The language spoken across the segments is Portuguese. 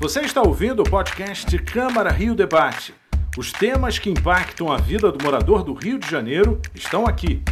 Você está ouvindo o podcast Câmara Rio Debate. Os temas que impactam a vida do morador do Rio de Janeiro estão aqui.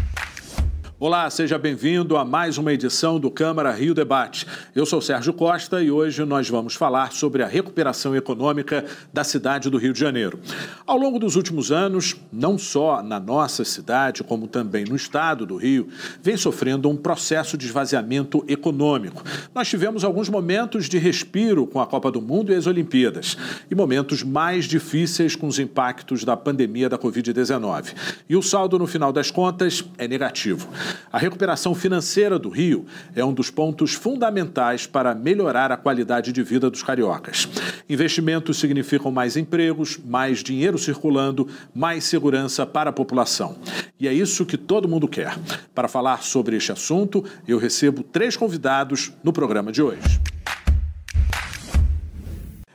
Olá, seja bem-vindo a mais uma edição do Câmara Rio Debate. Eu sou Sérgio Costa e hoje nós vamos falar sobre a recuperação econômica da cidade do Rio de Janeiro. Ao longo dos últimos anos, não só na nossa cidade, como também no estado do Rio, vem sofrendo um processo de esvaziamento econômico. Nós tivemos alguns momentos de respiro com a Copa do Mundo e as Olimpíadas, e momentos mais difíceis com os impactos da pandemia da Covid-19. E o saldo, no final das contas, é negativo. A recuperação financeira do Rio é um dos pontos fundamentais para melhorar a qualidade de vida dos cariocas. Investimentos significam mais empregos, mais dinheiro circulando, mais segurança para a população. E é isso que todo mundo quer. Para falar sobre este assunto, eu recebo três convidados no programa de hoje.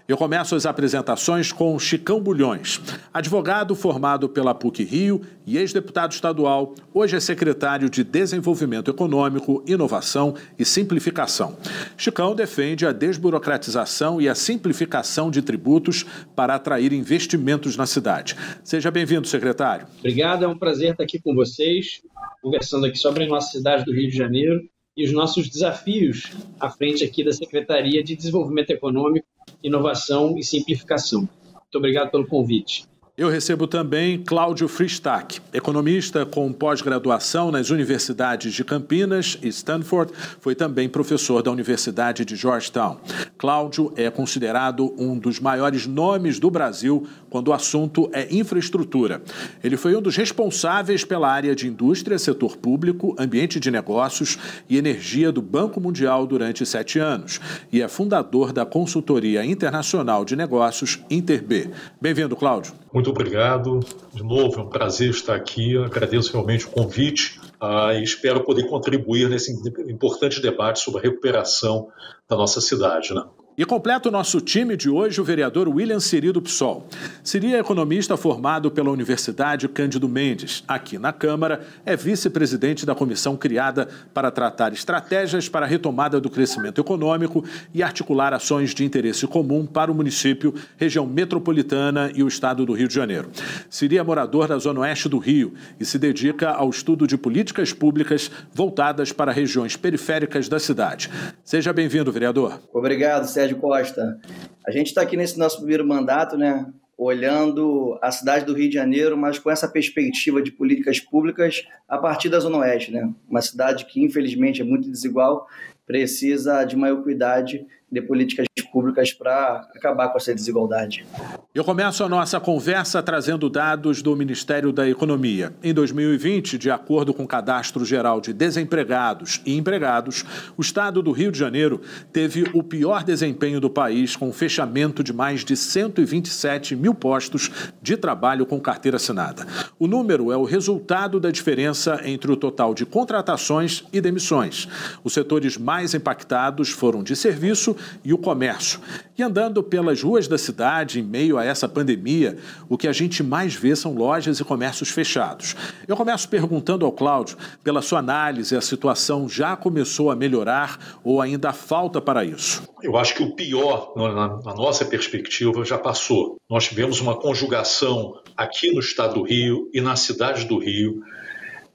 Eu começo as apresentações com Chicão Bulhões, advogado formado pela PUC Rio e ex-deputado estadual, hoje é secretário de Desenvolvimento Econômico, Inovação e Simplificação. Chicão defende a desburocratização e a simplificação de tributos para atrair investimentos na cidade. Seja bem-vindo, secretário. Obrigado, é um prazer estar aqui com vocês, conversando aqui sobre a nossa cidade do Rio de Janeiro e os nossos desafios à frente aqui da Secretaria de Desenvolvimento Econômico inovação e simplificação. Muito obrigado pelo convite. Eu recebo também Cláudio Fristac, economista com pós-graduação nas universidades de Campinas e Stanford, foi também professor da Universidade de Georgetown. Cláudio é considerado um dos maiores nomes do Brasil quando o assunto é infraestrutura. Ele foi um dos responsáveis pela área de indústria, setor público, ambiente de negócios e energia do Banco Mundial durante sete anos e é fundador da consultoria internacional de negócios Interb. Bem-vindo, Cláudio. Obrigado. De novo, é um prazer estar aqui. agradeço realmente o convite uh, e espero poder contribuir nesse importante debate sobre a recuperação da nossa cidade. Né? E completa o nosso time de hoje o vereador William Siri do PSOL. Siri é economista formado pela Universidade Cândido Mendes. Aqui na Câmara, é vice-presidente da comissão criada para tratar estratégias para a retomada do crescimento econômico e articular ações de interesse comum para o município, região metropolitana e o estado do Rio de Janeiro. Siri é morador da Zona Oeste do Rio e se dedica ao estudo de políticas públicas voltadas para regiões periféricas da cidade. Seja bem-vindo, vereador. Obrigado, Sérgio. Sérgio Costa. A gente está aqui nesse nosso primeiro mandato, né, olhando a cidade do Rio de Janeiro, mas com essa perspectiva de políticas públicas a partir da Zona Oeste, né? Uma cidade que infelizmente é muito desigual, precisa de maior cuidado de políticas públicas para acabar com essa desigualdade. Eu começo a nossa conversa trazendo dados do Ministério da Economia. Em 2020, de acordo com o Cadastro Geral de Desempregados e Empregados, o estado do Rio de Janeiro teve o pior desempenho do país, com fechamento de mais de 127 mil postos de trabalho com carteira assinada. O número é o resultado da diferença entre o total de contratações e demissões. Os setores mais impactados foram de serviço e o comércio. E andando pelas ruas da cidade, em meio a essa pandemia, o que a gente mais vê são lojas e comércios fechados. Eu começo perguntando ao Cláudio, pela sua análise, a situação já começou a melhorar ou ainda falta para isso? Eu acho que o pior, na nossa perspectiva, já passou. Nós tivemos uma conjugação aqui no estado do Rio e na cidade do Rio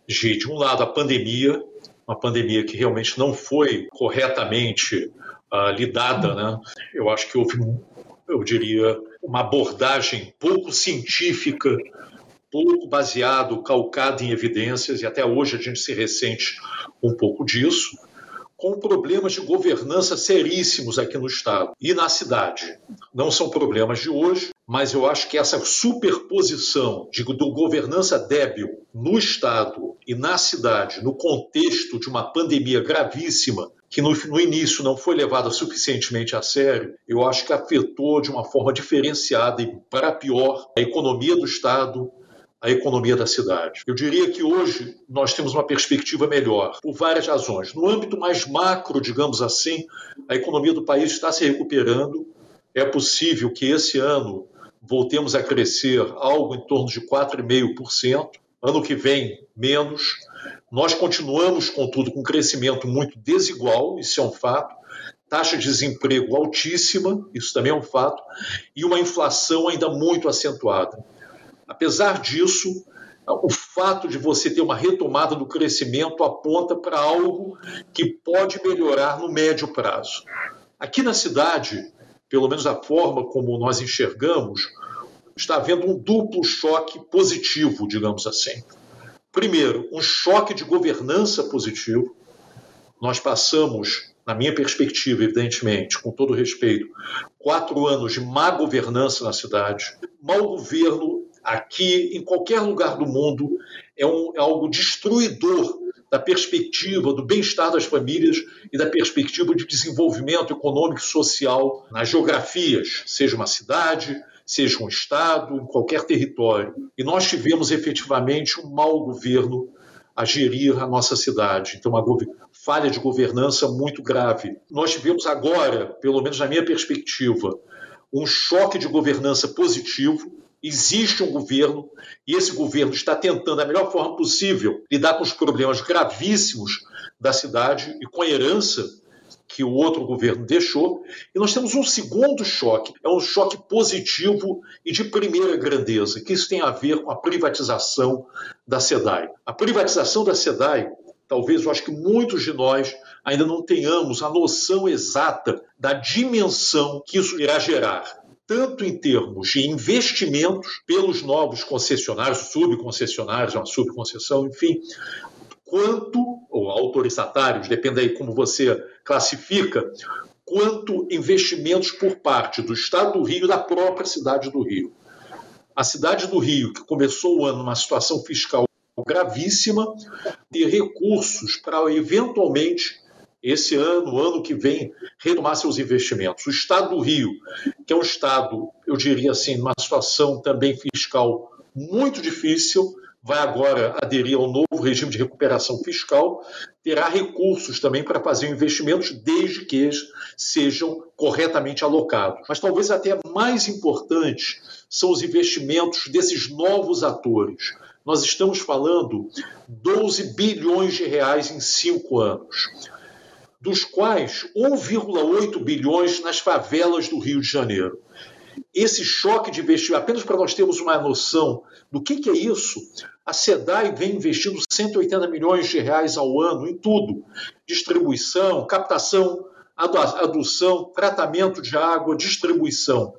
de, de um lado, a pandemia, uma pandemia que realmente não foi corretamente uh, lidada, né? Eu acho que houve, eu diria, uma abordagem pouco científica, pouco baseado, calcado em evidências, e até hoje a gente se ressente um pouco disso, com problemas de governança seríssimos aqui no Estado e na cidade. Não são problemas de hoje, mas eu acho que essa superposição de, do governança débil no Estado e na cidade, no contexto de uma pandemia gravíssima que no, no, início não foi levada suficientemente a sério, eu acho que afetou de uma forma diferenciada e para pior a economia do Estado, a economia da cidade. Eu diria que hoje nós temos uma perspectiva melhor, por várias razões. No âmbito mais macro, digamos assim, a economia do país está se recuperando. É possível que esse ano voltemos a crescer algo em torno de 4,5%, ano que vem menos nós continuamos, contudo, com um crescimento muito desigual, isso é um fato. taxa de desemprego altíssima, isso também é um fato, e uma inflação ainda muito acentuada. Apesar disso, o fato de você ter uma retomada do crescimento aponta para algo que pode melhorar no médio prazo. Aqui na cidade, pelo menos a forma como nós enxergamos, está havendo um duplo choque positivo, digamos assim. Primeiro, um choque de governança positivo. Nós passamos, na minha perspectiva, evidentemente, com todo respeito, quatro anos de má governança na cidade, mau governo aqui, em qualquer lugar do mundo, é, um, é algo destruidor da perspectiva do bem-estar das famílias e da perspectiva de desenvolvimento econômico e social nas geografias, seja uma cidade, seja um estado, em qualquer território. E nós tivemos efetivamente um mau governo a gerir a nossa cidade. Então, uma falha de governança muito grave. Nós tivemos agora, pelo menos na minha perspectiva, um choque de governança positivo existe um governo e esse governo está tentando, da melhor forma possível, lidar com os problemas gravíssimos da cidade e com a herança que o outro governo deixou. E nós temos um segundo choque, é um choque positivo e de primeira grandeza, que isso tem a ver com a privatização da SEDAI. A privatização da SEDAI, talvez eu acho que muitos de nós ainda não tenhamos a noção exata da dimensão que isso irá gerar tanto em termos de investimentos pelos novos concessionários, subconcessionários, uma subconcessão, enfim, quanto, ou autorizatários, depende aí como você classifica, quanto investimentos por parte do Estado do Rio e da própria cidade do Rio. A cidade do Rio, que começou o ano numa situação fiscal gravíssima, ter recursos para eventualmente esse ano, ano que vem, retomar seus investimentos. O Estado do Rio, que é um Estado, eu diria assim, numa situação também fiscal muito difícil, vai agora aderir ao novo regime de recuperação fiscal, terá recursos também para fazer investimentos, desde que sejam corretamente alocados. Mas talvez até mais importante são os investimentos desses novos atores. Nós estamos falando 12 bilhões de reais em cinco anos dos quais 1,8 bilhões nas favelas do Rio de Janeiro. Esse choque de investimento, apenas para nós termos uma noção do que, que é isso, a SEDAI vem investindo 180 milhões de reais ao ano em tudo: distribuição, captação, adução, tratamento de água, distribuição.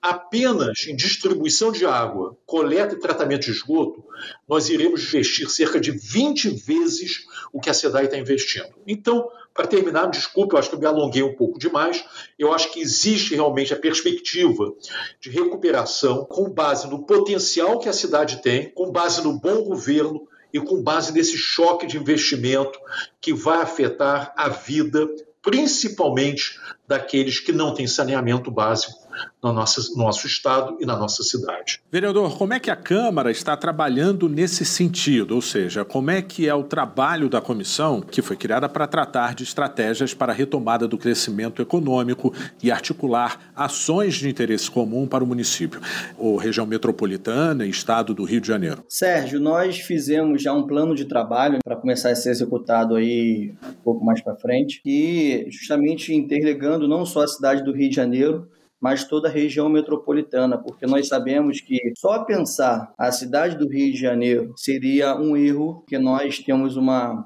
Apenas em distribuição de água, coleta e tratamento de esgoto, nós iremos investir cerca de 20 vezes o que a SEDAI está investindo. Então, para terminar, desculpe, eu acho que eu me alonguei um pouco demais. Eu acho que existe realmente a perspectiva de recuperação com base no potencial que a cidade tem, com base no bom governo e com base nesse choque de investimento que vai afetar a vida, principalmente daqueles que não têm saneamento básico no nosso, nosso estado e na nossa cidade. Vereador, como é que a Câmara está trabalhando nesse sentido? Ou seja, como é que é o trabalho da comissão que foi criada para tratar de estratégias para a retomada do crescimento econômico e articular ações de interesse comum para o município, ou região metropolitana e estado do Rio de Janeiro? Sérgio, nós fizemos já um plano de trabalho para começar a ser executado aí um pouco mais para frente e justamente interligando não só a cidade do Rio de Janeiro, mas toda a região metropolitana, porque nós sabemos que só pensar a cidade do Rio de Janeiro seria um erro, que nós temos uma,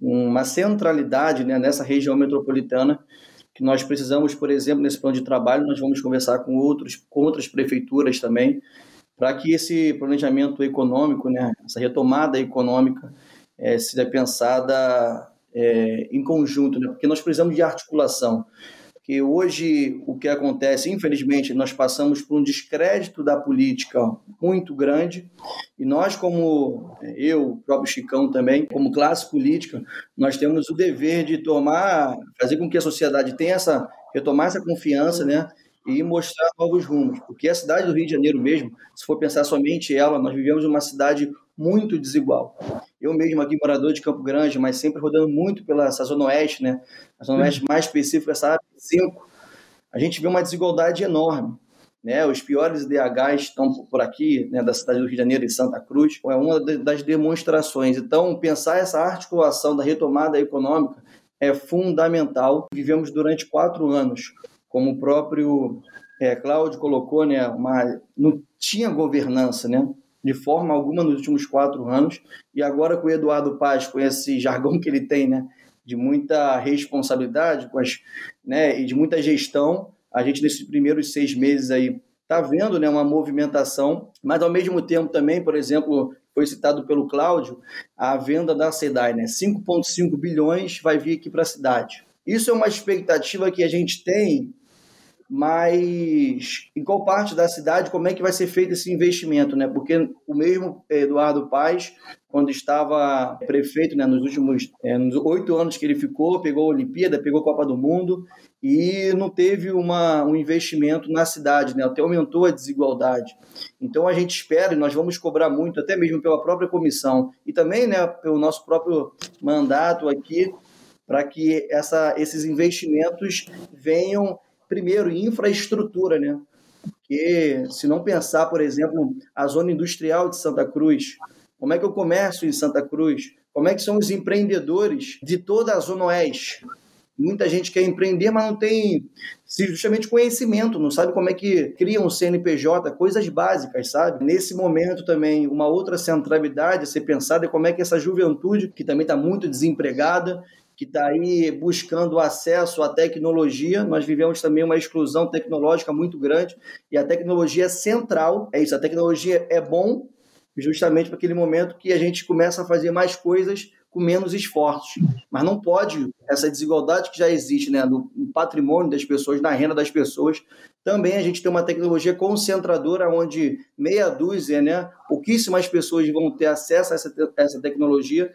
uma centralidade né, nessa região metropolitana que nós precisamos, por exemplo, nesse plano de trabalho, nós vamos conversar com, outros, com outras prefeituras também, para que esse planejamento econômico, né, essa retomada econômica, é, seja pensada é, em conjunto, né, porque nós precisamos de articulação que hoje o que acontece, infelizmente, nós passamos por um descrédito da política muito grande e nós, como eu, o próprio Chicão também, como classe política, nós temos o dever de tomar, fazer com que a sociedade tenha essa, retomar essa confiança, né? E mostrar novos rumos, porque a cidade do Rio de Janeiro mesmo, se for pensar somente ela, nós vivemos uma cidade muito desigual. Eu mesmo aqui, morador de Campo Grande, mas sempre rodando muito pela zona oeste, né? A zona oeste mais específica, essa área 5, a gente vê uma desigualdade enorme. Né, os piores DHs estão por aqui, né, da cidade do Rio de Janeiro e Santa Cruz, é uma das demonstrações. Então, pensar essa articulação da retomada econômica é fundamental. Vivemos durante quatro anos, como o próprio é, Cláudio colocou, né, uma, não tinha governança, né, de forma alguma nos últimos quatro anos, e agora com o Eduardo Paz, com esse jargão que ele tem, né, de muita responsabilidade com as, né, e de muita gestão, a gente nesses primeiros seis meses aí está vendo né, uma movimentação, mas ao mesmo tempo também, por exemplo, foi citado pelo Cláudio, a venda da SEDAI, né, 5,5 bilhões vai vir aqui para a cidade. Isso é uma expectativa que a gente tem mas em qual parte da cidade, como é que vai ser feito esse investimento, né? Porque o mesmo Eduardo Paes, quando estava prefeito, né, nos últimos é, nos oito anos que ele ficou, pegou a Olimpíada, pegou a Copa do Mundo e não teve uma, um investimento na cidade, né? Até aumentou a desigualdade. Então a gente espera e nós vamos cobrar muito, até mesmo pela própria comissão e também, né, pelo nosso próprio mandato aqui, para que essa, esses investimentos venham primeiro, infraestrutura, né? Porque se não pensar, por exemplo, a zona industrial de Santa Cruz, como é que é o comércio em Santa Cruz? Como é que são os empreendedores de toda a Zona Oeste? Muita gente quer empreender, mas não tem justamente conhecimento, não sabe como é que cria um CNPJ, coisas básicas, sabe? Nesse momento também, uma outra centralidade a ser pensada é como é que essa juventude, que também está muito desempregada, que está aí buscando acesso à tecnologia. Nós vivemos também uma exclusão tecnológica muito grande e a tecnologia é central. É isso, a tecnologia é bom justamente para aquele momento que a gente começa a fazer mais coisas com menos esforços. Mas não pode essa desigualdade que já existe né, no patrimônio das pessoas, na renda das pessoas. Também a gente tem uma tecnologia concentradora onde meia dúzia, né, pouquíssimas pessoas vão ter acesso a essa, essa tecnologia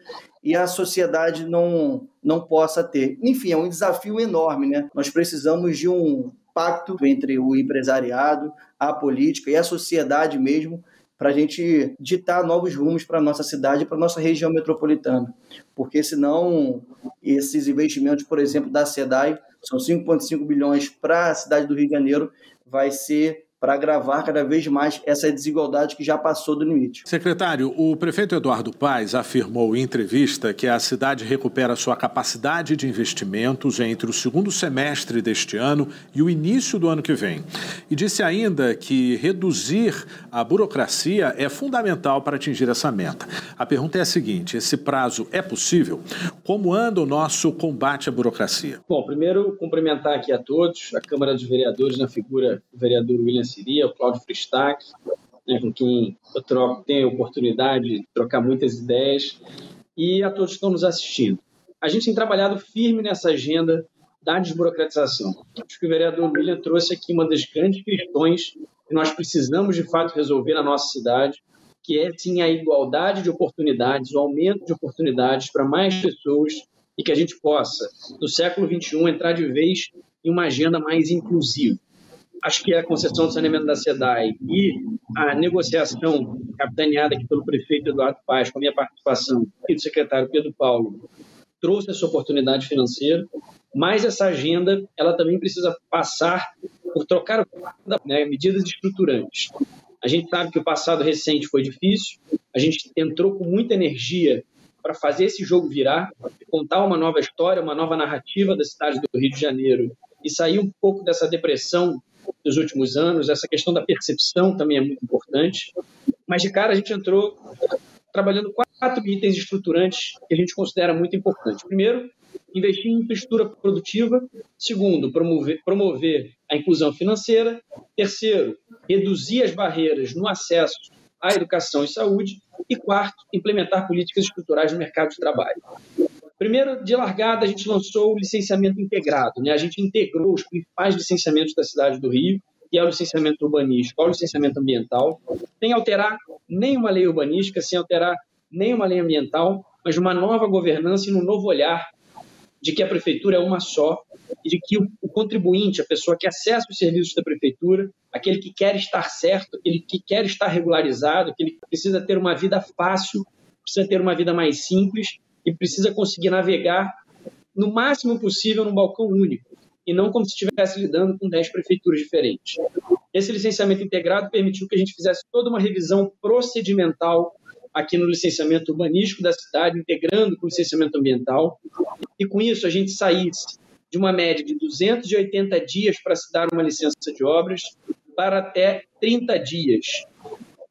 e a sociedade não, não possa ter. Enfim, é um desafio enorme. Né? Nós precisamos de um pacto entre o empresariado, a política e a sociedade mesmo para a gente ditar novos rumos para a nossa cidade e para a nossa região metropolitana. Porque senão esses investimentos, por exemplo, da SEDAI, são 5,5 bilhões para a cidade do Rio de Janeiro, vai ser para agravar cada vez mais essa desigualdade que já passou do limite. Secretário, o prefeito Eduardo Paes afirmou em entrevista que a cidade recupera sua capacidade de investimentos entre o segundo semestre deste ano e o início do ano que vem. E disse ainda que reduzir a burocracia é fundamental para atingir essa meta. A pergunta é a seguinte: esse prazo é possível? Como anda o nosso combate à burocracia? Bom, primeiro cumprimentar aqui a todos, a Câmara dos Vereadores na figura do vereador William Siria, o Cláudio Fristac, né, com quem eu troco, tenho a oportunidade de trocar muitas ideias, e a todos que estão nos assistindo. A gente tem trabalhado firme nessa agenda da desburocratização. Acho que o vereador William trouxe aqui uma das grandes questões que nós precisamos, de fato, resolver na nossa cidade, que é, sim, a igualdade de oportunidades, o aumento de oportunidades para mais pessoas e que a gente possa, no século XXI, entrar de vez em uma agenda mais inclusiva acho que a concessão do saneamento da SEDAI e a negociação capitaneada aqui pelo prefeito Eduardo Paz, com a minha participação e do secretário Pedro Paulo, trouxe essa oportunidade financeira, mas essa agenda ela também precisa passar por trocar né, medidas estruturantes. A gente sabe que o passado recente foi difícil, a gente entrou com muita energia para fazer esse jogo virar, contar uma nova história, uma nova narrativa da cidade do Rio de Janeiro e sair um pouco dessa depressão dos últimos anos. Essa questão da percepção também é muito importante. Mas de cara a gente entrou trabalhando quatro itens estruturantes que a gente considera muito importantes. Primeiro, investir em infraestrutura produtiva. Segundo, promover, promover a inclusão financeira. Terceiro, reduzir as barreiras no acesso à educação e saúde. E quarto, implementar políticas estruturais no mercado de trabalho. Primeiro, de largada, a gente lançou o licenciamento integrado. Né? A gente integrou os principais licenciamentos da cidade do Rio, que é o licenciamento urbanístico, o licenciamento ambiental, sem alterar nenhuma lei urbanística, sem alterar nenhuma lei ambiental, mas uma nova governança e um novo olhar de que a prefeitura é uma só e de que o contribuinte, a pessoa que acessa os serviços da prefeitura, aquele que quer estar certo, aquele que quer estar regularizado, aquele que precisa ter uma vida fácil, precisa ter uma vida mais simples, e precisa conseguir navegar no máximo possível num balcão único e não como se estivesse lidando com 10 prefeituras diferentes. Esse licenciamento integrado permitiu que a gente fizesse toda uma revisão procedimental aqui no licenciamento urbanístico da cidade, integrando com o licenciamento ambiental, e com isso a gente saísse de uma média de 280 dias para se dar uma licença de obras para até 30 dias.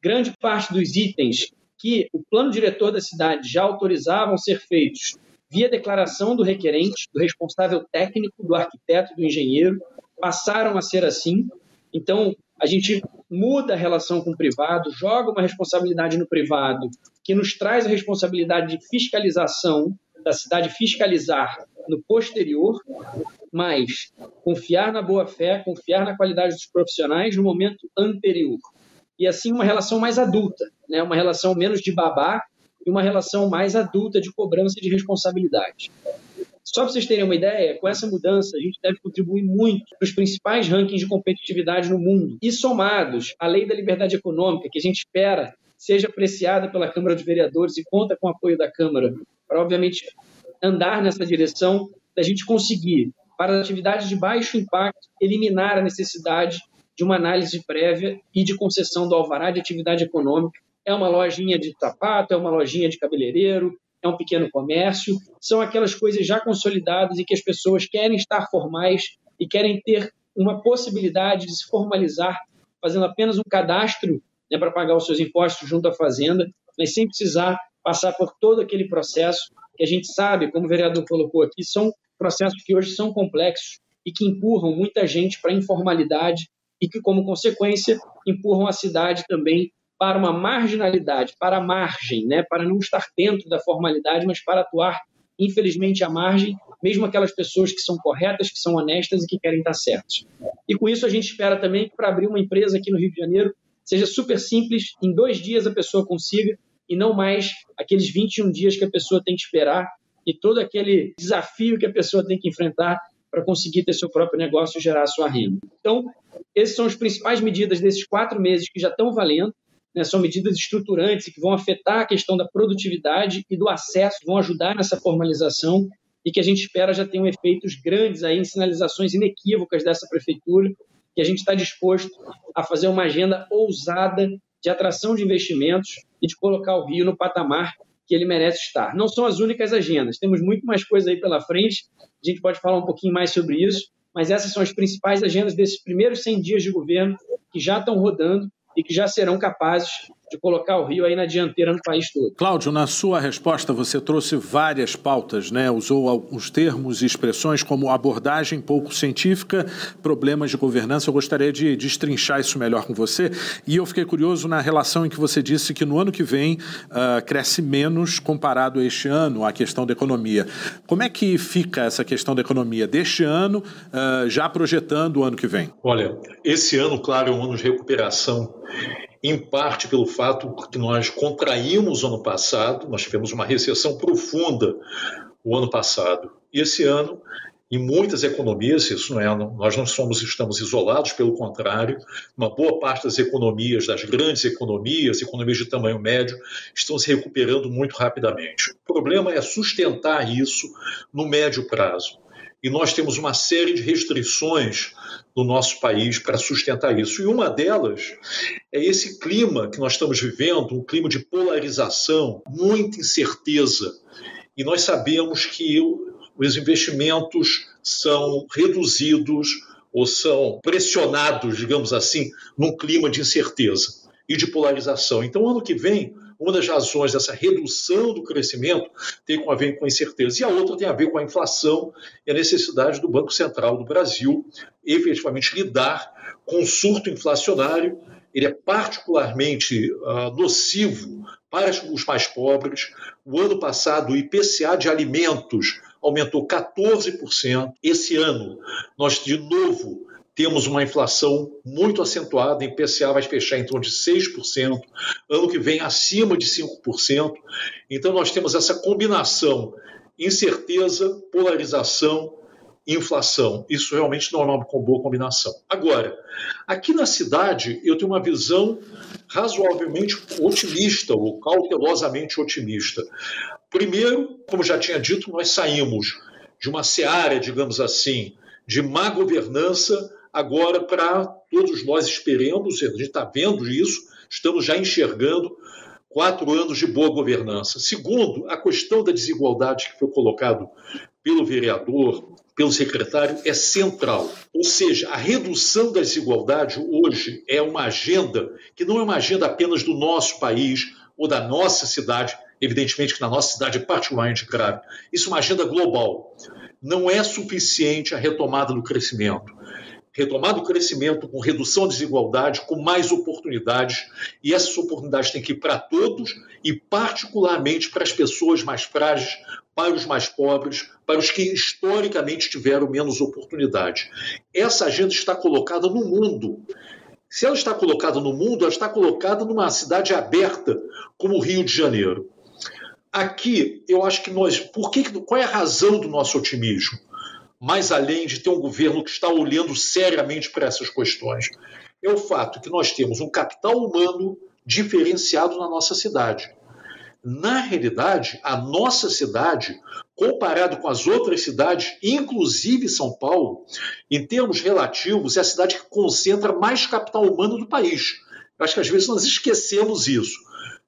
Grande parte dos itens que o plano diretor da cidade já autorizavam ser feitos via declaração do requerente, do responsável técnico, do arquiteto, do engenheiro, passaram a ser assim. Então, a gente muda a relação com o privado, joga uma responsabilidade no privado, que nos traz a responsabilidade de fiscalização, da cidade fiscalizar no posterior, mas confiar na boa-fé, confiar na qualidade dos profissionais no momento anterior. E assim uma relação mais adulta, né? uma relação menos de babá e uma relação mais adulta de cobrança e de responsabilidade. Só para vocês terem uma ideia, com essa mudança, a gente deve contribuir muito para os principais rankings de competitividade no mundo. E somados à lei da liberdade econômica, que a gente espera seja apreciada pela Câmara de Vereadores e conta com o apoio da Câmara para, obviamente, andar nessa direção da gente conseguir, para as atividades de baixo impacto, eliminar a necessidade de uma análise prévia e de concessão do alvará de atividade econômica. É uma lojinha de sapato, é uma lojinha de cabeleireiro, é um pequeno comércio, são aquelas coisas já consolidadas e que as pessoas querem estar formais e querem ter uma possibilidade de se formalizar, fazendo apenas um cadastro né, para pagar os seus impostos junto à Fazenda, mas sem precisar passar por todo aquele processo que a gente sabe, como o vereador colocou aqui, são processos que hoje são complexos e que empurram muita gente para a informalidade e que, como consequência, empurram a cidade também para uma marginalidade, para a margem, né? para não estar dentro da formalidade, mas para atuar, infelizmente, à margem, mesmo aquelas pessoas que são corretas, que são honestas e que querem estar certas. E com isso a gente espera também que para abrir uma empresa aqui no Rio de Janeiro seja super simples, em dois dias a pessoa consiga, e não mais aqueles 21 dias que a pessoa tem que esperar e todo aquele desafio que a pessoa tem que enfrentar para conseguir ter seu próprio negócio e gerar a sua renda. Então, essas são as principais medidas desses quatro meses que já estão valendo né, são medidas estruturantes que vão afetar a questão da produtividade e do acesso, vão ajudar nessa formalização e que a gente espera já tenham efeitos grandes aí em sinalizações inequívocas dessa prefeitura, que a gente está disposto a fazer uma agenda ousada de atração de investimentos e de colocar o Rio no patamar que ele merece estar. Não são as únicas agendas, temos muito mais coisa aí pela frente, a gente pode falar um pouquinho mais sobre isso, mas essas são as principais agendas desses primeiros 100 dias de governo que já estão rodando e que já serão capazes de colocar o Rio aí na dianteira no país todo. Cláudio, na sua resposta você trouxe várias pautas, né? Usou alguns termos e expressões como abordagem pouco científica, problemas de governança. Eu gostaria de destrinchar isso melhor com você. E eu fiquei curioso na relação em que você disse que no ano que vem uh, cresce menos comparado a este ano a questão da economia. Como é que fica essa questão da economia deste ano, uh, já projetando o ano que vem? Olha, esse ano, claro, é um ano de recuperação em parte pelo fato que nós contraímos ano passado, nós tivemos uma recessão profunda o ano passado. Esse ano, em muitas economias, isso não é, nós não somos, estamos isolados, pelo contrário, uma boa parte das economias, das grandes economias, economias de tamanho médio, estão se recuperando muito rapidamente. O problema é sustentar isso no médio prazo. E nós temos uma série de restrições no nosso país para sustentar isso. E uma delas é esse clima que nós estamos vivendo, um clima de polarização, muita incerteza. E nós sabemos que os investimentos são reduzidos ou são pressionados, digamos assim, num clima de incerteza e de polarização. Então, ano que vem, uma das razões dessa redução do crescimento tem a ver com a incerteza, e a outra tem a ver com a inflação e a necessidade do Banco Central do Brasil efetivamente lidar com o surto inflacionário. Ele é particularmente uh, nocivo para os mais pobres. O ano passado, o IPCA de alimentos aumentou 14%. Esse ano, nós de novo temos uma inflação muito acentuada, em PCA vai fechar em torno de 6%, ano que vem acima de 5%. Então nós temos essa combinação incerteza, polarização, inflação. Isso realmente não é uma boa combinação. Agora, aqui na cidade eu tenho uma visão razoavelmente otimista ou cautelosamente otimista. Primeiro, como já tinha dito, nós saímos de uma seara, digamos assim, de má governança agora para todos nós esperemos, a gente está vendo isso, estamos já enxergando quatro anos de boa governança. Segundo, a questão da desigualdade que foi colocado pelo vereador, pelo secretário, é central. Ou seja, a redução da desigualdade hoje é uma agenda que não é uma agenda apenas do nosso país ou da nossa cidade, evidentemente que na nossa cidade é particularmente grave. Isso é uma agenda global. Não é suficiente a retomada do crescimento retomar o crescimento com redução da desigualdade, com mais oportunidades, e essas oportunidades têm que ir para todos e, particularmente, para as pessoas mais frágeis, para os mais pobres, para os que historicamente tiveram menos oportunidade. Essa agenda está colocada no mundo. Se ela está colocada no mundo, ela está colocada numa cidade aberta como o Rio de Janeiro. Aqui, eu acho que nós. Por que, qual é a razão do nosso otimismo? Mais além de ter um governo que está olhando seriamente para essas questões, é o fato que nós temos um capital humano diferenciado na nossa cidade. Na realidade, a nossa cidade, comparado com as outras cidades, inclusive São Paulo, em termos relativos, é a cidade que concentra mais capital humano do país. Acho que às vezes nós esquecemos isso.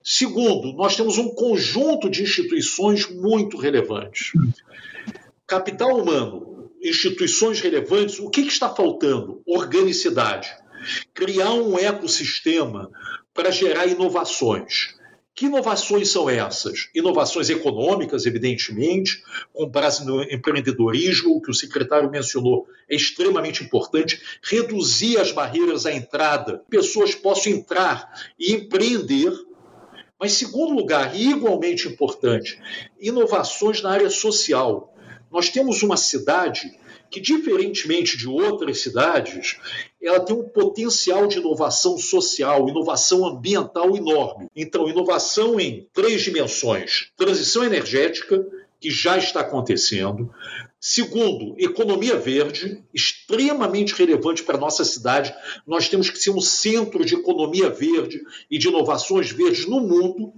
Segundo, nós temos um conjunto de instituições muito relevantes. Capital humano, instituições relevantes, o que, que está faltando? Organicidade. Criar um ecossistema para gerar inovações. Que inovações são essas? Inovações econômicas, evidentemente, com base no empreendedorismo, o que o secretário mencionou é extremamente importante, reduzir as barreiras à entrada, pessoas possam entrar e empreender. Mas, segundo lugar, e igualmente importante, inovações na área social. Nós temos uma cidade que, diferentemente de outras cidades, ela tem um potencial de inovação social, inovação ambiental enorme. Então, inovação em três dimensões: transição energética, que já está acontecendo. Segundo, economia verde, extremamente relevante para a nossa cidade. Nós temos que ser um centro de economia verde e de inovações verdes no mundo.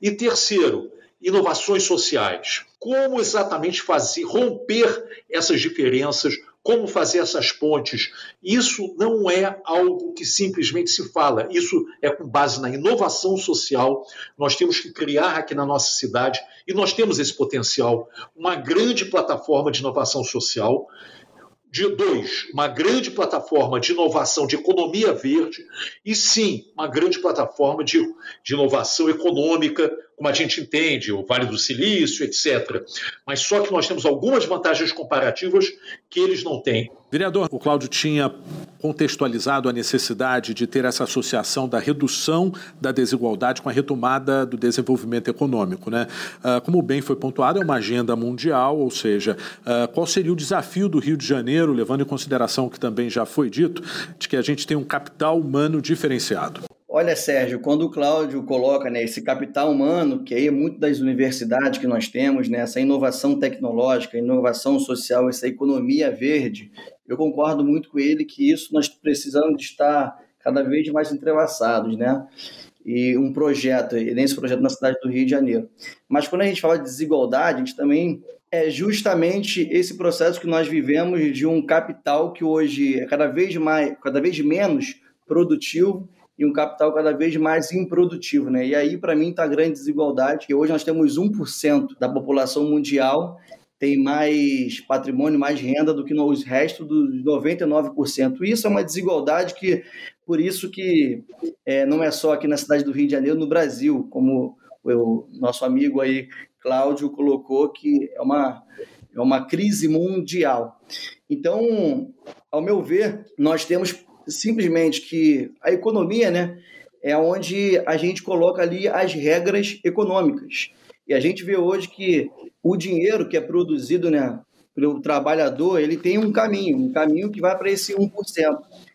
E terceiro, inovações sociais. Como exatamente fazer, romper essas diferenças, como fazer essas pontes. Isso não é algo que simplesmente se fala, isso é com base na inovação social. Nós temos que criar aqui na nossa cidade, e nós temos esse potencial, uma grande plataforma de inovação social de dois, uma grande plataforma de inovação de economia verde, e sim, uma grande plataforma de, de inovação econômica, como a gente entende, o Vale do Silício, etc. Mas só que nós temos algumas vantagens comparativas que eles não têm. Vereador, o Cláudio tinha contextualizado a necessidade de ter essa associação da redução da desigualdade com a retomada do desenvolvimento econômico. Né? Ah, como bem foi pontuado, é uma agenda mundial, ou seja, ah, qual seria o desafio do Rio de Janeiro, levando em consideração o que também já foi dito, de que a gente tem um capital humano diferenciado? Olha, Sérgio, quando o Cláudio coloca né, esse capital humano, que aí é muito das universidades que nós temos, né, essa inovação tecnológica, inovação social, essa economia verde, eu concordo muito com ele que isso nós precisamos estar cada vez mais entrelaçados, né? E um projeto, e nesse projeto na cidade do Rio de Janeiro. Mas quando a gente fala de desigualdade, a gente também é justamente esse processo que nós vivemos de um capital que hoje é cada vez mais, cada vez menos produtivo e um capital cada vez mais improdutivo, né? E aí para mim está a grande desigualdade, que hoje nós temos 1% da população mundial tem mais patrimônio, mais renda do que no resto dos 99%. Isso é uma desigualdade que, por isso que é, não é só aqui na cidade do Rio de Janeiro, no Brasil, como o nosso amigo aí, Cláudio, colocou, que é uma, é uma crise mundial. Então, ao meu ver, nós temos simplesmente que a economia, né, é onde a gente coloca ali as regras econômicas. E a gente vê hoje que o dinheiro que é produzido né, pelo trabalhador, ele tem um caminho, um caminho que vai para esse 1%.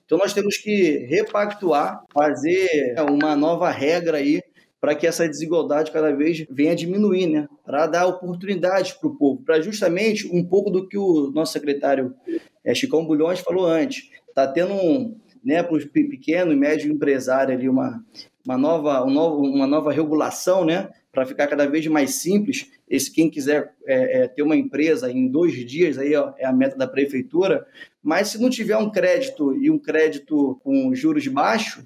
Então nós temos que repactuar, fazer uma nova regra aí para que essa desigualdade cada vez venha diminuir, né? Para dar oportunidades para o povo, para justamente um pouco do que o nosso secretário é, Chicão Bulhões falou antes. Está tendo um, né, para os pequeno e médio empresário ali uma, uma, nova, um novo, uma nova regulação, né? para ficar cada vez mais simples. Esse quem quiser é, é, ter uma empresa em dois dias aí ó, é a meta da prefeitura. Mas se não tiver um crédito e um crédito com juros baixos,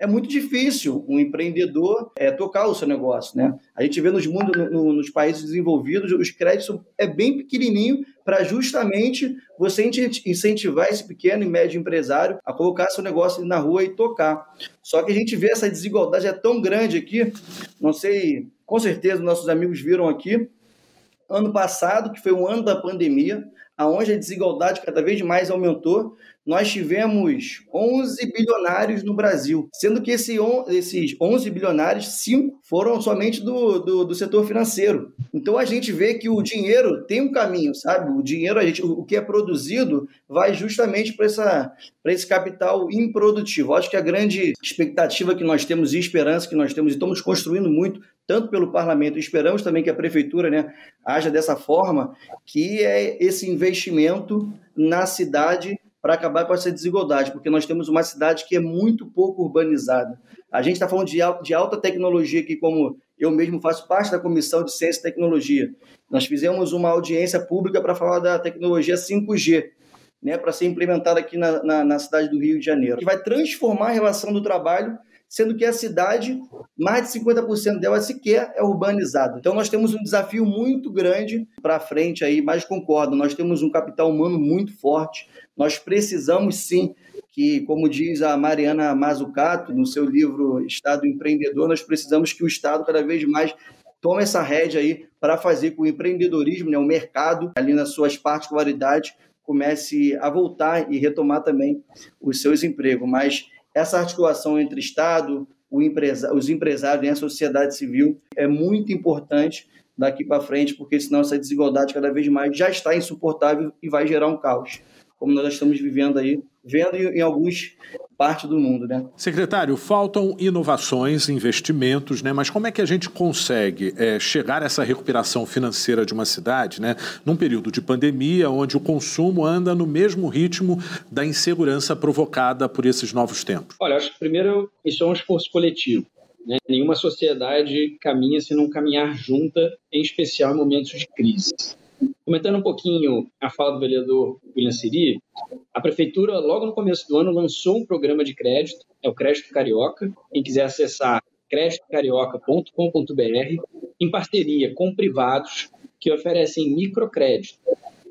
é muito difícil um empreendedor é, tocar o seu negócio, né? A gente vê nos, mundo, no, nos países desenvolvidos, os créditos é bem pequenininho para justamente você incentivar esse pequeno e médio empresário a colocar seu negócio na rua e tocar. Só que a gente vê essa desigualdade é tão grande aqui, não sei, com certeza nossos amigos viram aqui, ano passado, que foi o ano da pandemia, aonde a desigualdade cada vez mais aumentou, nós tivemos 11 bilionários no Brasil, sendo que esse esses 11 bilionários, 5 foram somente do, do, do, setor financeiro. Então a gente vê que o dinheiro tem um caminho, sabe? O dinheiro, a gente, o que é produzido, vai justamente para esse capital improdutivo. Acho que a grande expectativa que nós temos e esperança que nós temos, e estamos construindo muito, tanto pelo parlamento, esperamos também que a prefeitura né, haja dessa forma, que é esse investimento na cidade para acabar com essa desigualdade, porque nós temos uma cidade que é muito pouco urbanizada. A gente está falando de, de alta tecnologia aqui, como eu mesmo faço parte da Comissão de Ciência e Tecnologia. Nós fizemos uma audiência pública para falar da tecnologia 5G, né, para ser implementada aqui na, na, na cidade do Rio de Janeiro, que vai transformar a relação do trabalho sendo que a cidade, mais de 50% dela sequer é urbanizada. Então nós temos um desafio muito grande para frente aí, mas concordo, nós temos um capital humano muito forte. Nós precisamos sim que, como diz a Mariana Mazzucato no seu livro Estado Empreendedor, nós precisamos que o Estado cada vez mais tome essa rédea aí para fazer com o empreendedorismo, né, o mercado, ali nas suas particularidades, comece a voltar e retomar também os seus empregos. Mas essa articulação entre Estado, empresa, os empresários e a sociedade civil é muito importante daqui para frente, porque senão essa desigualdade cada vez mais já está insuportável e vai gerar um caos, como nós estamos vivendo aí vendo em alguns partes do mundo, né? Secretário, faltam inovações, investimentos, né? Mas como é que a gente consegue é, chegar a essa recuperação financeira de uma cidade, né? Num período de pandemia, onde o consumo anda no mesmo ritmo da insegurança provocada por esses novos tempos? Olha, acho que primeiro isso é um esforço coletivo. Né? Nenhuma sociedade caminha se não caminhar junta, em especial em momentos de crise. Comentando um pouquinho a fala do vereador William Siri, a prefeitura, logo no começo do ano, lançou um programa de crédito, é o Crédito Carioca. Quem quiser acessar creditocarioca.com.br, em parceria com privados que oferecem microcrédito.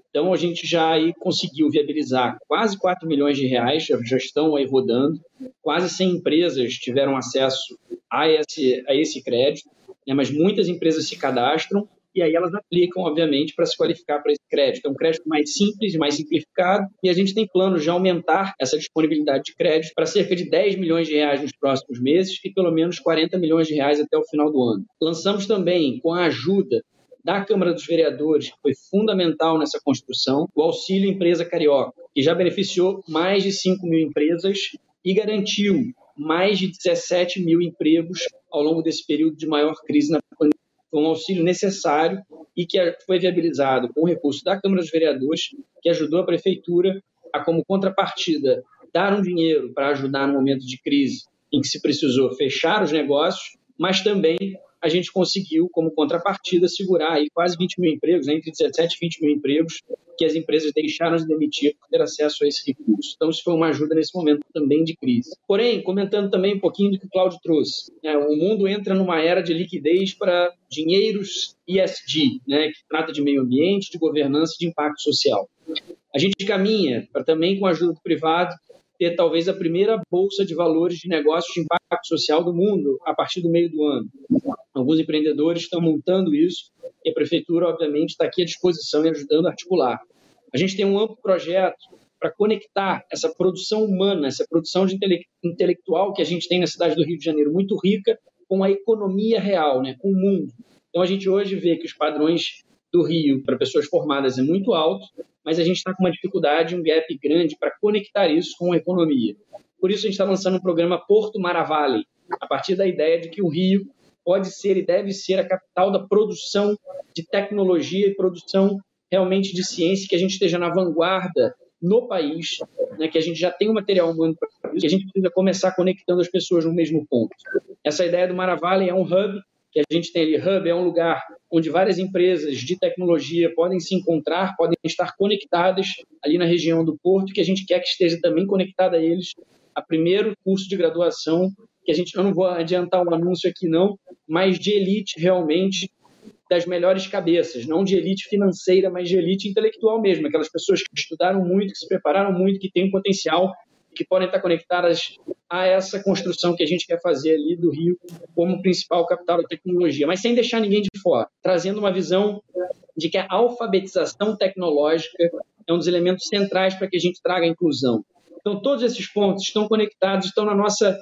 Então, a gente já aí conseguiu viabilizar quase 4 milhões de reais, já estão aí rodando. Quase 100 empresas tiveram acesso a esse, a esse crédito, né? mas muitas empresas se cadastram e aí elas aplicam, obviamente, para se qualificar para esse crédito. É um crédito mais simples, mais simplificado, e a gente tem planos de aumentar essa disponibilidade de crédito para cerca de 10 milhões de reais nos próximos meses e pelo menos 40 milhões de reais até o final do ano. Lançamos também, com a ajuda da Câmara dos Vereadores, que foi fundamental nessa construção, o Auxílio Empresa Carioca, que já beneficiou mais de 5 mil empresas e garantiu mais de 17 mil empregos ao longo desse período de maior crise na pandemia foi um auxílio necessário e que foi viabilizado com o recurso da Câmara dos Vereadores, que ajudou a Prefeitura a, como contrapartida, dar um dinheiro para ajudar no momento de crise em que se precisou fechar os negócios, mas também a gente conseguiu, como contrapartida, segurar aí quase 20 mil empregos, né, entre 17 e 20 mil empregos, que as empresas deixaram de demitir por ter acesso a esse recurso. Então, isso foi uma ajuda nesse momento também de crise. Porém, comentando também um pouquinho do que o Cláudio trouxe, né, o mundo entra numa era de liquidez para dinheiros ESG, né, que trata de meio ambiente, de governança e de impacto social. A gente caminha para também, com a ajuda do privado, ter talvez a primeira bolsa de valores de negócios de impacto social do mundo a partir do meio do ano. Alguns empreendedores estão montando isso e a prefeitura, obviamente, está aqui à disposição e ajudando a articular. A gente tem um amplo projeto para conectar essa produção humana, essa produção de intele intelectual que a gente tem na cidade do Rio de Janeiro, muito rica, com a economia real, né, com o mundo. Então, a gente hoje vê que os padrões do Rio para pessoas formadas é muito alto, mas a gente está com uma dificuldade, um gap grande para conectar isso com a economia. Por isso, a gente está lançando um programa Porto Maravale, a partir da ideia de que o Rio pode ser e deve ser a capital da produção de tecnologia e produção realmente de ciência, que a gente esteja na vanguarda no país, né, que a gente já tem o material humano para isso, que a gente precisa começar conectando as pessoas no mesmo ponto. Essa ideia do Maravale é um hub que a gente tem ali. Hub é um lugar onde várias empresas de tecnologia podem se encontrar, podem estar conectadas ali na região do porto, que a gente quer que esteja também conectada a eles. A primeiro curso de graduação que a gente, eu não vou adiantar um anúncio aqui não, mas de elite realmente das melhores cabeças, não de elite financeira, mas de elite intelectual mesmo, aquelas pessoas que estudaram muito, que se prepararam muito, que têm um potencial, que podem estar conectadas a essa construção que a gente quer fazer ali do Rio como principal capital da tecnologia, mas sem deixar ninguém de fora, trazendo uma visão de que a alfabetização tecnológica é um dos elementos centrais para que a gente traga a inclusão. Então, todos esses pontos estão conectados, estão na nossa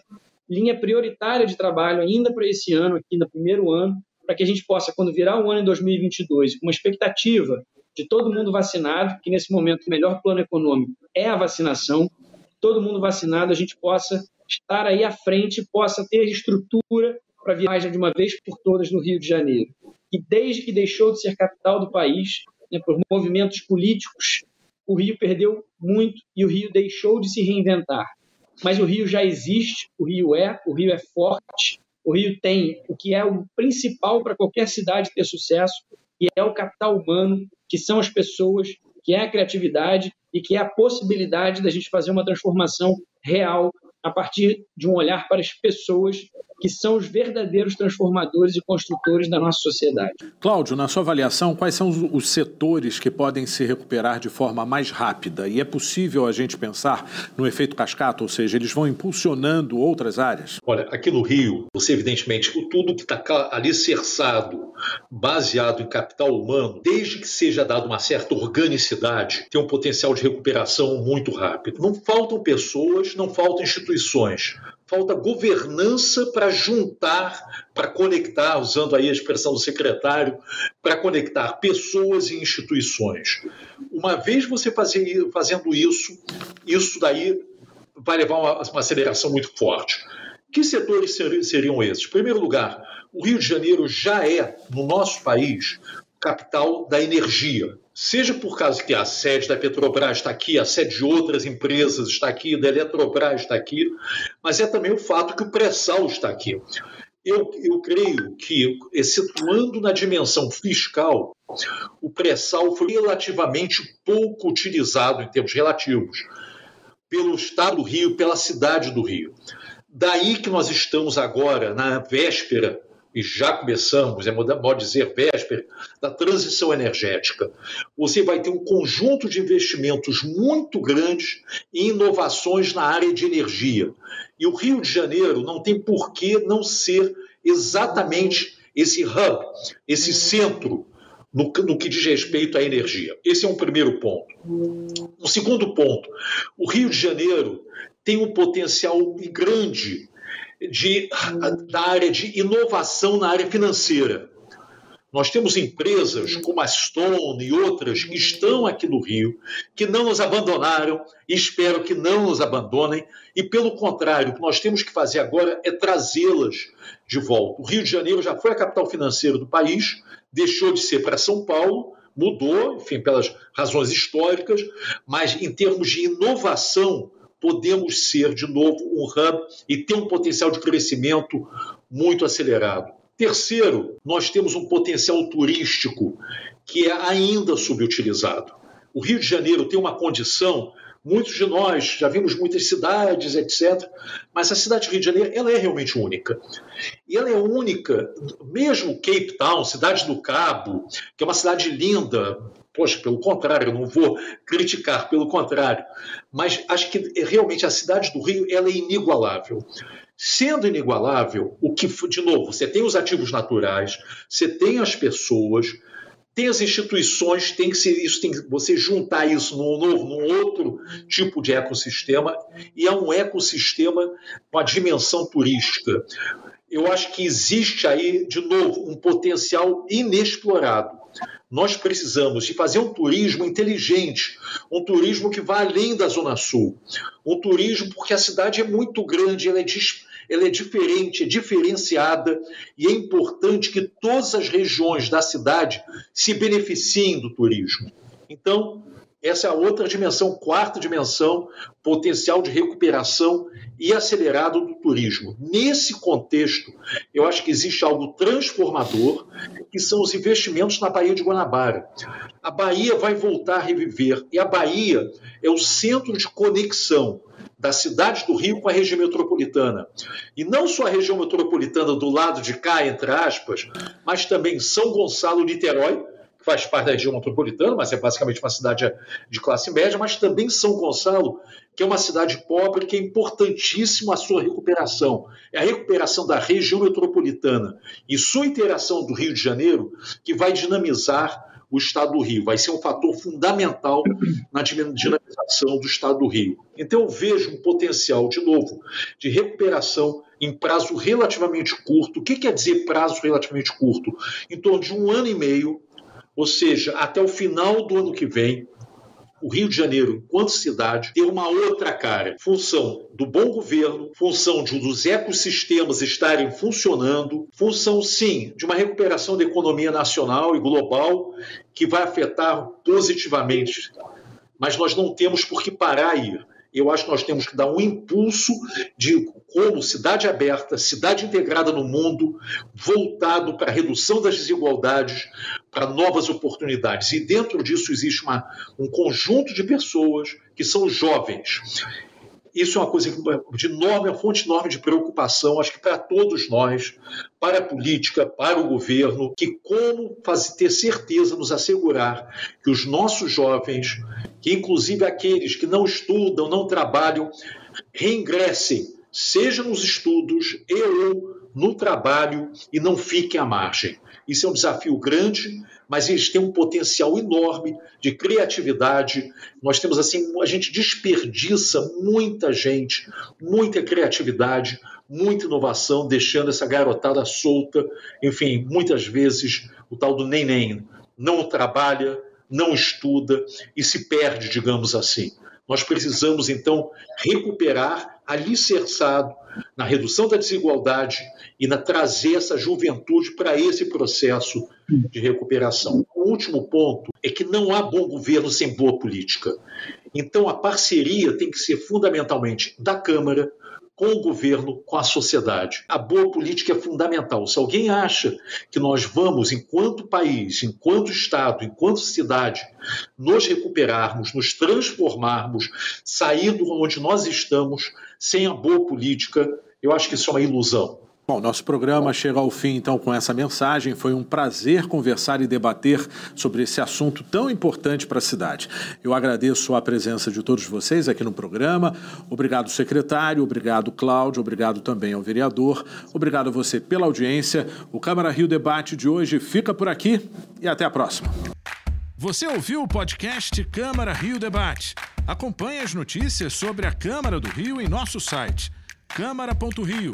linha prioritária de trabalho ainda para esse ano, aqui no primeiro ano, para que a gente possa, quando virar o ano em 2022, com uma expectativa de todo mundo vacinado, que nesse momento o melhor plano econômico é a vacinação, todo mundo vacinado, a gente possa estar aí à frente, possa ter estrutura para viajar de uma vez por todas no Rio de Janeiro. E desde que deixou de ser capital do país, né, por movimentos políticos, o Rio perdeu muito e o Rio deixou de se reinventar. Mas o Rio já existe, o Rio é, o Rio é forte, o Rio tem o que é o principal para qualquer cidade ter sucesso, e é o capital humano, que são as pessoas, que é a criatividade e que é a possibilidade da gente fazer uma transformação real a partir de um olhar para as pessoas que são os verdadeiros transformadores e construtores da nossa sociedade. Cláudio, na sua avaliação, quais são os setores que podem se recuperar de forma mais rápida? E é possível a gente pensar no efeito cascata, ou seja, eles vão impulsionando outras áreas? Olha, aqui no Rio, você evidentemente, tudo que está alicerçado, baseado em capital humano, desde que seja dado uma certa organicidade, tem um potencial de recuperação muito rápido. Não faltam pessoas, não faltam instituições falta governança para juntar, para conectar, usando aí a expressão do secretário, para conectar pessoas e instituições. Uma vez você fazer, fazendo isso, isso daí vai levar uma, uma aceleração muito forte. Que setores seriam esses? Em primeiro lugar, o Rio de Janeiro já é, no nosso país, capital da energia seja por causa que a sede da Petrobras está aqui, a sede de outras empresas está aqui, da Eletrobras está aqui, mas é também o fato que o pré-sal está aqui. Eu, eu creio que, excetuando na dimensão fiscal, o pré-sal foi relativamente pouco utilizado em termos relativos pelo Estado do Rio, pela cidade do Rio. Daí que nós estamos agora, na véspera e já começamos, é modo dizer, véspera, da transição energética. Você vai ter um conjunto de investimentos muito grandes em inovações na área de energia. E o Rio de Janeiro não tem por que não ser exatamente esse hub, esse centro no, no, que diz respeito à energia. Esse é um primeiro ponto. Um segundo ponto: o Rio de Janeiro tem um potencial grande de, da área de inovação na área financeira. Nós temos empresas como a Stone e outras que estão aqui no Rio, que não nos abandonaram e espero que não nos abandonem. E, pelo contrário, o que nós temos que fazer agora é trazê-las de volta. O Rio de Janeiro já foi a capital financeira do país, deixou de ser para São Paulo, mudou, enfim, pelas razões históricas, mas em termos de inovação, podemos ser, de novo, um hub e ter um potencial de crescimento muito acelerado. Terceiro, nós temos um potencial turístico que é ainda subutilizado. O Rio de Janeiro tem uma condição, muitos de nós já vimos muitas cidades, etc., mas a cidade do Rio de Janeiro ela é realmente única. E ela é única, mesmo Cape Town, cidade do Cabo, que é uma cidade linda, Poxa, pelo contrário, eu não vou criticar, pelo contrário. Mas acho que realmente a cidade do Rio ela é inigualável. Sendo inigualável, o que, de novo, você tem os ativos naturais, você tem as pessoas, tem as instituições, tem que ser isso, tem que você juntar isso num novo, num outro tipo de ecossistema, e é um ecossistema com a dimensão turística. Eu acho que existe aí, de novo, um potencial inexplorado. Nós precisamos de fazer um turismo inteligente, um turismo que vá além da Zona Sul, um turismo porque a cidade é muito grande, ela é, ela é diferente, é diferenciada e é importante que todas as regiões da cidade se beneficiem do turismo. Então, Essa é a outra dimensão, quarta dimensão, potencial de recuperação e acelerado do turismo. Nesse contexto, eu acho que existe algo transformador, que são os investimentos na Baía de Guanabara. A Bahia vai voltar a reviver, e a Bahia é o centro de conexão da cidade do Rio com a região metropolitana. E não só a região metropolitana do lado de cá, entre aspas, mas também São Gonçalo, Niterói, faz parte da região metropolitana, mas é basicamente uma cidade de classe média, mas também São Gonçalo, que é uma cidade pobre, que é importantíssima a sua recuperação. É a recuperação da região metropolitana e sua interação do Rio de Janeiro que vai dinamizar o Estado do Rio. Vai ser um fator fundamental na dinamização do Estado do Rio. Então, eu vejo um potencial, de novo, de recuperação em prazo relativamente curto. O que quer dizer prazo relativamente curto? Em torno de um ano e meio, ou seja, até o final do ano que vem, o Rio de Janeiro, enquanto cidade, ter uma outra cara. Função do bom governo, função de dos ecossistemas estarem funcionando, função, sim, de uma recuperação da economia nacional e global que vai afetar positivamente. Mas nós não temos por que parar aí eu acho que nós temos que dar um impulso de como cidade aberta, cidade integrada no mundo, voltado para a redução das desigualdades, para novas oportunidades. E dentro disso existe uma, um conjunto de pessoas que são jovens isso é uma coisa de enorme, uma fonte enorme de preocupação, acho que para todos nós, para a política, para o governo, que como fazer, ter certeza, nos assegurar que os nossos jovens, que inclusive aqueles que não estudam, não trabalham, reingressem, seja nos estudos e ou no trabalho e não fiquem à margem. Isso é um desafio grande, mas eles têm um potencial enorme de criatividade. Nós temos assim, a gente desperdiça muita gente, muita criatividade, muita inovação, deixando essa garotada solta. Enfim, muitas vezes o tal do nem-nem não trabalha, não estuda e se perde, digamos assim. Nós precisamos, então, recuperar alicerçado na redução da desigualdade e na trazer essa juventude para esse processo de recuperação. O último ponto é que não há bom governo sem boa política. Então, a parceria tem que ser fundamentalmente da Câmara, com o governo, com a sociedade. A boa política é fundamental. Se alguém acha que nós vamos, enquanto país, enquanto Estado, enquanto cidade, nos recuperarmos, nos transformarmos, sair do onde nós estamos, sem a boa política, eu acho que isso é uma ilusão. Bom, nosso programa chega ao fim então com essa mensagem. Foi um prazer conversar e debater sobre esse assunto tão importante para a cidade. Eu agradeço a presença de todos vocês aqui no programa. Obrigado, secretário. Obrigado, Cláudio. Obrigado também ao vereador. Obrigado a você pela audiência. O Câmara Rio Debate de hoje fica por aqui e até a próxima. Você ouviu o podcast Câmara Rio Debate? Acompanhe as notícias sobre a Câmara do Rio em nosso site câmara.rio